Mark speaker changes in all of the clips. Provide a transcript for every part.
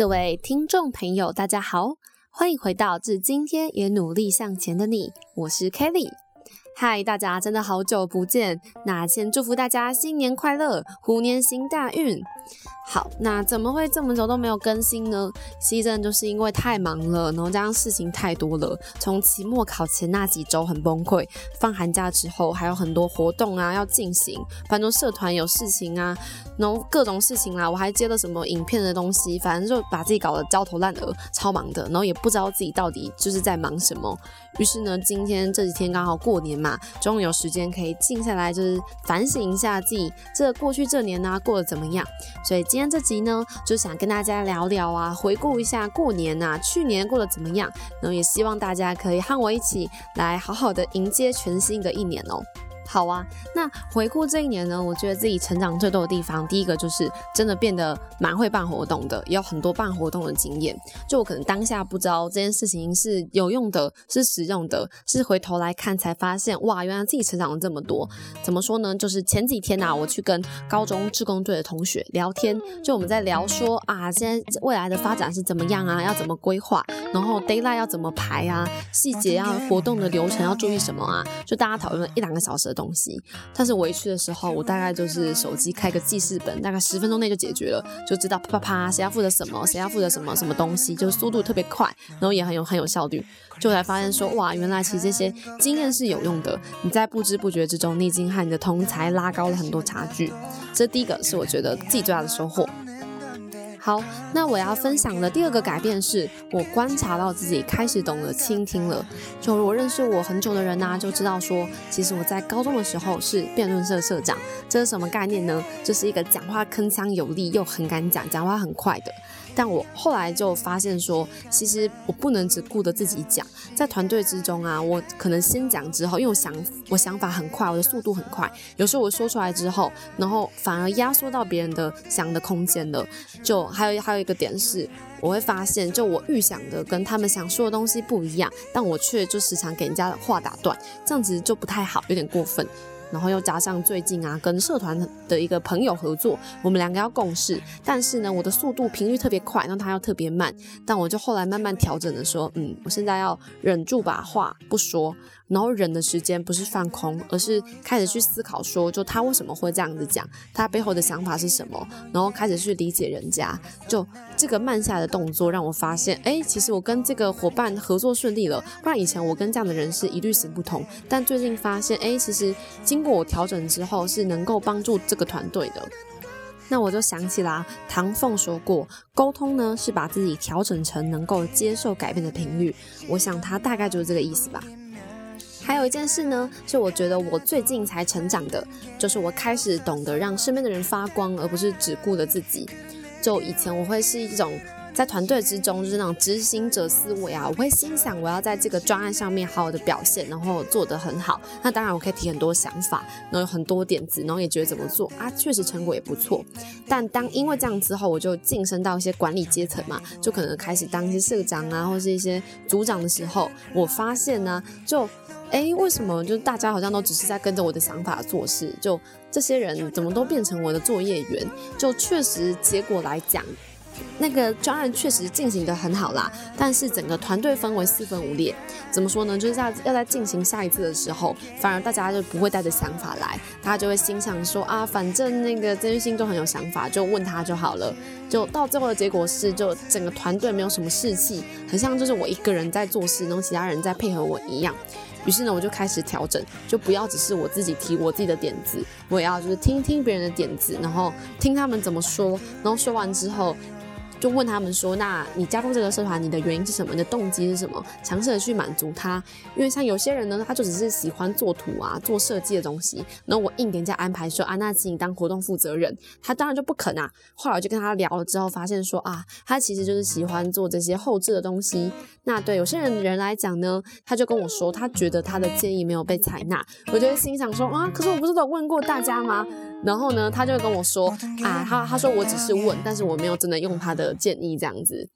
Speaker 1: 各位听众朋友，大家好，欢迎回到《致今天也努力向前的你》，我是 Kelly。嗨，大家真的好久不见，那先祝福大家新年快乐，虎年行大运。好，那怎么会这么久都没有更新呢？其实就是因为太忙了，然后加上事情太多了。从期末考前那几周很崩溃，放寒假之后还有很多活动啊要进行，反正社团有事情啊，然后各种事情啦，我还接了什么影片的东西，反正就把自己搞得焦头烂额，超忙的。然后也不知道自己到底就是在忙什么。于是呢，今天这几天刚好过年嘛，终于有时间可以静下来，就是反省一下自己这过去这年呢过得怎么样。所以今天这集呢，就想跟大家聊聊啊，回顾一下过年呐，去年过得怎么样？然后也希望大家可以和我一起来好好的迎接全新的一年哦。好啊，那回顾这一年呢，我觉得自己成长最多的地方，第一个就是真的变得蛮会办活动的，也有很多办活动的经验。就我可能当下不知道这件事情是有用的，是实用的，是回头来看才发现，哇，原来自己成长了这么多。怎么说呢？就是前几天呐，我去跟高中志工队的同学聊天，就我们在聊说啊，现在未来的发展是怎么样啊，要怎么规划，然后 d a y l i g h t 要怎么排啊，细节啊，活动的流程要注意什么啊，就大家讨论了一两个小时。东西，但是我一去的时候，我大概就是手机开个记事本，大概十分钟内就解决了，就知道啪啪啪，谁要负责什么，谁要负责什么什么东西，就是速度特别快，然后也很有很有效率，就才发现说，哇，原来其实这些经验是有用的，你在不知不觉之中，你已经和你的同才拉高了很多差距，这第一个是我觉得自己最大的收获。好，那我要分享的第二个改变是，我观察到自己开始懂得倾听了。就如果认识我很久的人呐，就知道说，其实我在高中的时候是辩论社社长。这是什么概念呢？就是一个讲话铿锵有力又很敢讲，讲话很快的。但我后来就发现说，其实我不能只顾着自己讲，在团队之中啊，我可能先讲之后，因为我想我想法很快，我的速度很快，有时候我说出来之后，然后反而压缩到别人的想的空间了。就还有还有一个点是，我会发现，就我预想的跟他们想说的东西不一样，但我却就时常给人家话打断，这样子就不太好，有点过分。然后又加上最近啊，跟社团的一个朋友合作，我们两个要共事，但是呢，我的速度频率特别快，那他又特别慢，但我就后来慢慢调整的说，嗯，我现在要忍住把话不说。然后忍的时间不是放空，而是开始去思考，说就他为什么会这样子讲，他背后的想法是什么，然后开始去理解人家。就这个慢下来的动作，让我发现，哎，其实我跟这个伙伴合作顺利了。不然以前我跟这样的人是一律行不通。但最近发现，哎，其实经经过我调整之后，是能够帮助这个团队的。那我就想起啦，唐凤说过，沟通呢是把自己调整成能够接受改变的频率。我想他大概就是这个意思吧。还有一件事呢，是我觉得我最近才成长的，就是我开始懂得让身边的人发光，而不是只顾着自己。就以前我会是一种在团队之中就是那种执行者思维啊，我会心想我要在这个专案上面好好的表现，然后做得很好。那当然我可以提很多想法，然后有很多点子，然后也觉得怎么做啊，确实成果也不错。但当因为这样之后，我就晋升到一些管理阶层嘛，就可能开始当一些社长啊，或是一些组长的时候，我发现呢，就。哎，为什么就大家好像都只是在跟着我的想法做事？就这些人怎么都变成我的作业员？就确实结果来讲。那个专案确实进行的很好啦，但是整个团队氛围四分五裂。怎么说呢？就是在要在进行下一次的时候，反而大家就不会带着想法来，大家就会心想说啊，反正那个曾玉兴都很有想法，就问他就好了。就到最后的结果是，就整个团队没有什么士气，很像就是我一个人在做事，然后其他人在配合我一样。于是呢，我就开始调整，就不要只是我自己提我自己的点子，我也要就是听听别人的点子，然后听他们怎么说，然后说完之后。就问他们说：“那你加入这个社团，你的原因是什么？你的动机是什么？尝试的去满足他。因为像有些人呢，他就只是喜欢做图啊、做设计的东西。然后我硬给人家安排说啊，那请你当活动负责人，他当然就不肯啊。后来我就跟他聊了之后，发现说啊，他其实就是喜欢做这些后置的东西。那对有些人人来讲呢，他就跟我说，他觉得他的建议没有被采纳。我就会心想说啊，可是我不是都问过大家吗？然后呢，他就跟我说啊，他他说我只是问，但是我没有真的用他”建议这样子，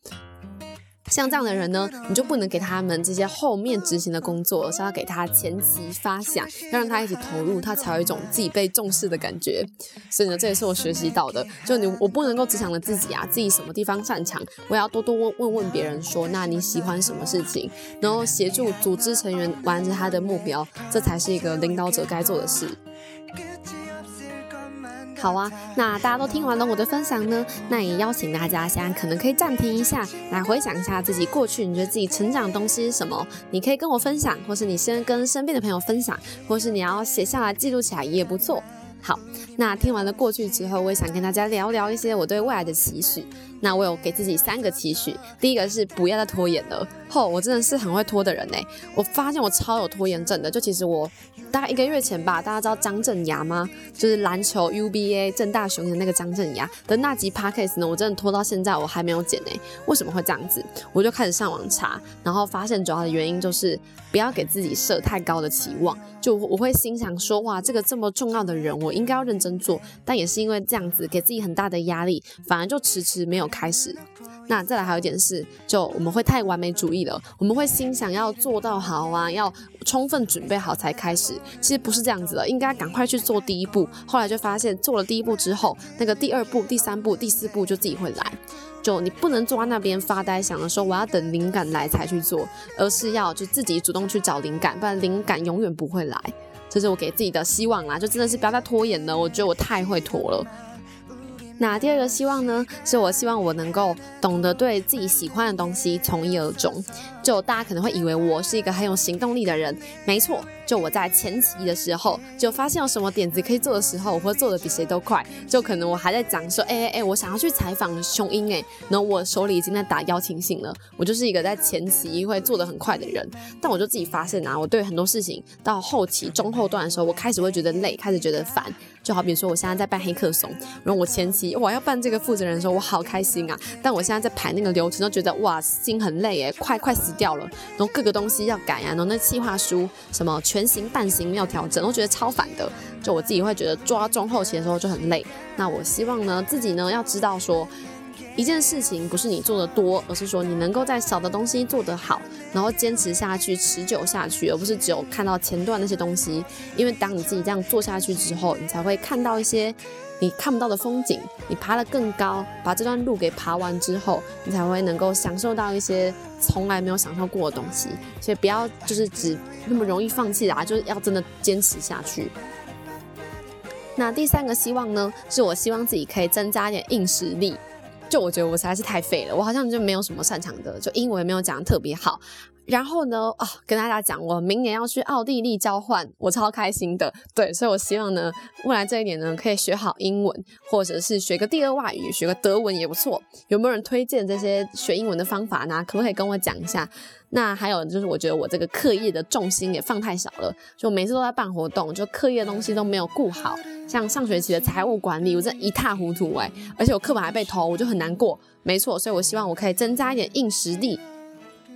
Speaker 1: 像这样的人呢，你就不能给他们这些后面执行的工作，而是要给他前期发想，要让他一起投入，他才有一种自己被重视的感觉。所以呢，这也是我学习到的，就你我不能够只想着自己啊，自己什么地方擅长，我要多多问问问别人说，那你喜欢什么事情，然后协助组织成员完成他的目标，这才是一个领导者该做的事。好啊，那大家都听完了我的分享呢，那也邀请大家现在可能可以暂停一下，来回想一下自己过去你觉得自己成长的东西是什么？你可以跟我分享，或是你先跟身边的朋友分享，或是你要写下来记录起来也不错。好，那听完了过去之后，我也想跟大家聊聊一些我对未来的期许。那我有给自己三个期许，第一个是不要再拖延了。吼，我真的是很会拖的人呢。我发现我超有拖延症的。就其实我大概一个月前吧，大家知道张镇牙吗？就是篮球 UBA 正大雄的那个张镇牙的那集 Podcast 呢，我真的拖到现在我还没有剪呢。为什么会这样子？我就开始上网查，然后发现主要的原因就是不要给自己设太高的期望。就我会心想说，哇，这个这么重要的人，我应该要认真做。但也是因为这样子，给自己很大的压力，反而就迟迟没有开始。那再来还有一点是，就我们会太完美主义了，我们会心想要做到好啊，要充分准备好才开始。其实不是这样子的，应该赶快去做第一步。后来就发现，做了第一步之后，那个第二步、第三步、第四步就自己会来。就你不能坐在那边发呆，想着说我要等灵感来才去做，而是要就自己主动去找灵感，不然灵感永远不会来。这是我给自己的希望啦，就真的是不要再拖延了。我觉得我太会拖了。那第二个希望呢，是我希望我能够懂得对自己喜欢的东西从一而终。就大家可能会以为我是一个很有行动力的人，没错。就我在前期的时候，就发现有什么点子可以做的时候，我会做的比谁都快。就可能我还在讲说，哎哎哎，我想要去采访雄鹰哎，然后我手里已经在打邀请信了。我就是一个在前期会做的很快的人，但我就自己发现啊，我对很多事情到后期中后段的时候，我开始会觉得累，开始觉得烦。就好比说我现在在办黑客松，然后我前期我要办这个负责人的时候，我好开心啊，但我现在在排那个流程，都觉得哇心很累哎，快快死掉了。然后各个东西要改啊，然后那计划书什么。全形半形要调整，我觉得超烦的。就我自己会觉得抓中后期的时候就很累。那我希望呢，自己呢要知道说，一件事情不是你做的多，而是说你能够在少的东西做得好，然后坚持下去，持久下去，而不是只有看到前段那些东西。因为当你自己这样做下去之后，你才会看到一些。你看不到的风景，你爬得更高，把这段路给爬完之后，你才会能够享受到一些从来没有享受过的东西。所以不要就是只那么容易放弃啦，就是要真的坚持下去。那第三个希望呢，是我希望自己可以增加一点硬实力。就我觉得我实在是太废了，我好像就没有什么擅长的，就英文没有讲特别好。然后呢，哦，跟大家讲，我明年要去奥地利交换，我超开心的。对，所以我希望呢，未来这一年呢，可以学好英文，或者是学个第二外语，学个德文也不错。有没有人推荐这些学英文的方法呢？可不可以跟我讲一下？那还有就是，我觉得我这个课业的重心也放太少了，就每次都在办活动，就课业的东西都没有顾好。像上学期的财务管理，我这一塌糊涂哎，而且我课本还被偷，我就很难过。没错，所以我希望我可以增加一点硬实力。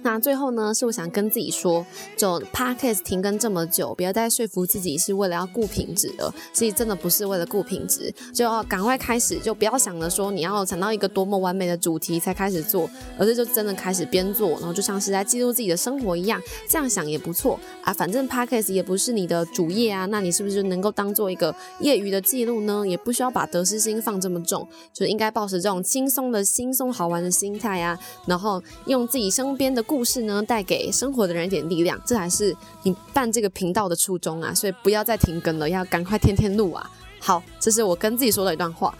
Speaker 1: 那最后呢，是我想跟自己说，就 podcast 停更这么久，不要再说服自己是为了要顾品质了。其实真的不是为了顾品质，就要赶快开始，就不要想着说你要想到一个多么完美的主题才开始做，而是就真的开始边做，然后就像是在记录自己的生活一样，这样想也不错啊。反正 podcast 也不是你的主业啊，那你是不是能够当做一个业余的记录呢？也不需要把得失心放这么重，就应该保持这种轻松的、轻松好玩的心态啊，然后用自己身边的。故事呢，带给生活的人一点力量，这才是你办这个频道的初衷啊！所以不要再停更了，要赶快天天录啊！好，这是我跟自己说的一段话。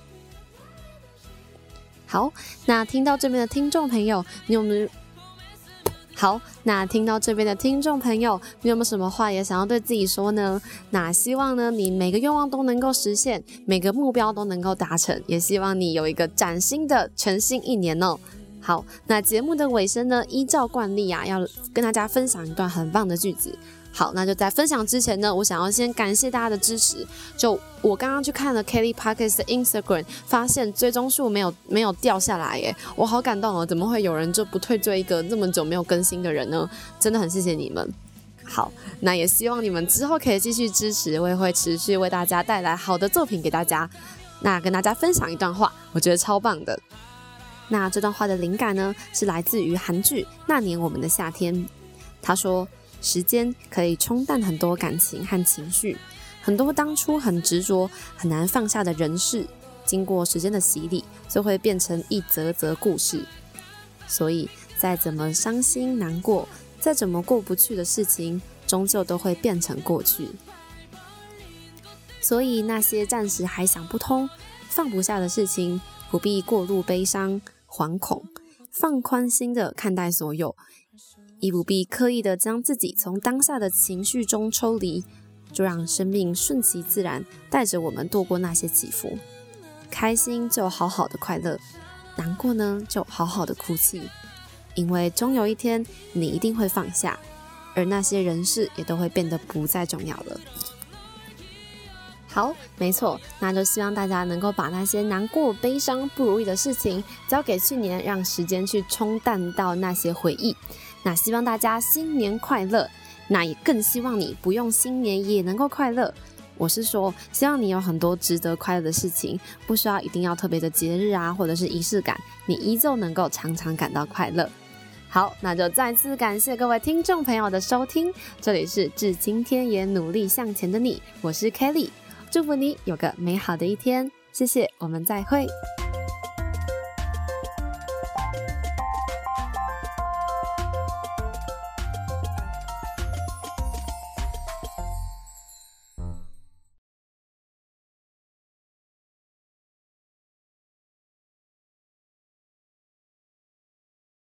Speaker 1: 好，那听到这边的听众朋友，你有没有？好，那听到这边的听众朋友，你有没有什么话也想要对自己说呢？那希望呢，你每个愿望都能够实现，每个目标都能够达成，也希望你有一个崭新的全新一年哦。好，那节目的尾声呢？依照惯例啊，要跟大家分享一段很棒的句子。好，那就在分享之前呢，我想要先感谢大家的支持。就我刚刚去看了 Kelly Parkes 的 Instagram，发现追踪数没有没有掉下来耶，我好感动哦！怎么会有人就不退追一个那么久没有更新的人呢？真的很谢谢你们。好，那也希望你们之后可以继续支持，我也会持续为大家带来好的作品给大家。那跟大家分享一段话，我觉得超棒的。那这段话的灵感呢，是来自于韩剧《那年我们的夏天》。他说：“时间可以冲淡很多感情和情绪，很多当初很执着、很难放下的人事，经过时间的洗礼，就会变成一则则故事。所以，再怎么伤心难过，再怎么过不去的事情，终究都会变成过去。所以，那些暂时还想不通、放不下的事情，不必过度悲伤、惶恐，放宽心的看待所有。”亦不必刻意的将自己从当下的情绪中抽离，就让生命顺其自然，带着我们度过那些起伏。开心就好好的快乐，难过呢就好好的哭泣，因为终有一天你一定会放下，而那些人事也都会变得不再重要了。好，没错，那就希望大家能够把那些难过、悲伤、不如意的事情交给去年，让时间去冲淡到那些回忆。那希望大家新年快乐，那也更希望你不用新年也能够快乐。我是说，希望你有很多值得快乐的事情，不需要一定要特别的节日啊，或者是仪式感，你依旧能够常常感到快乐。好，那就再次感谢各位听众朋友的收听，这里是至今天也努力向前的你，我是 Kelly，祝福你有个美好的一天，谢谢，我们再会。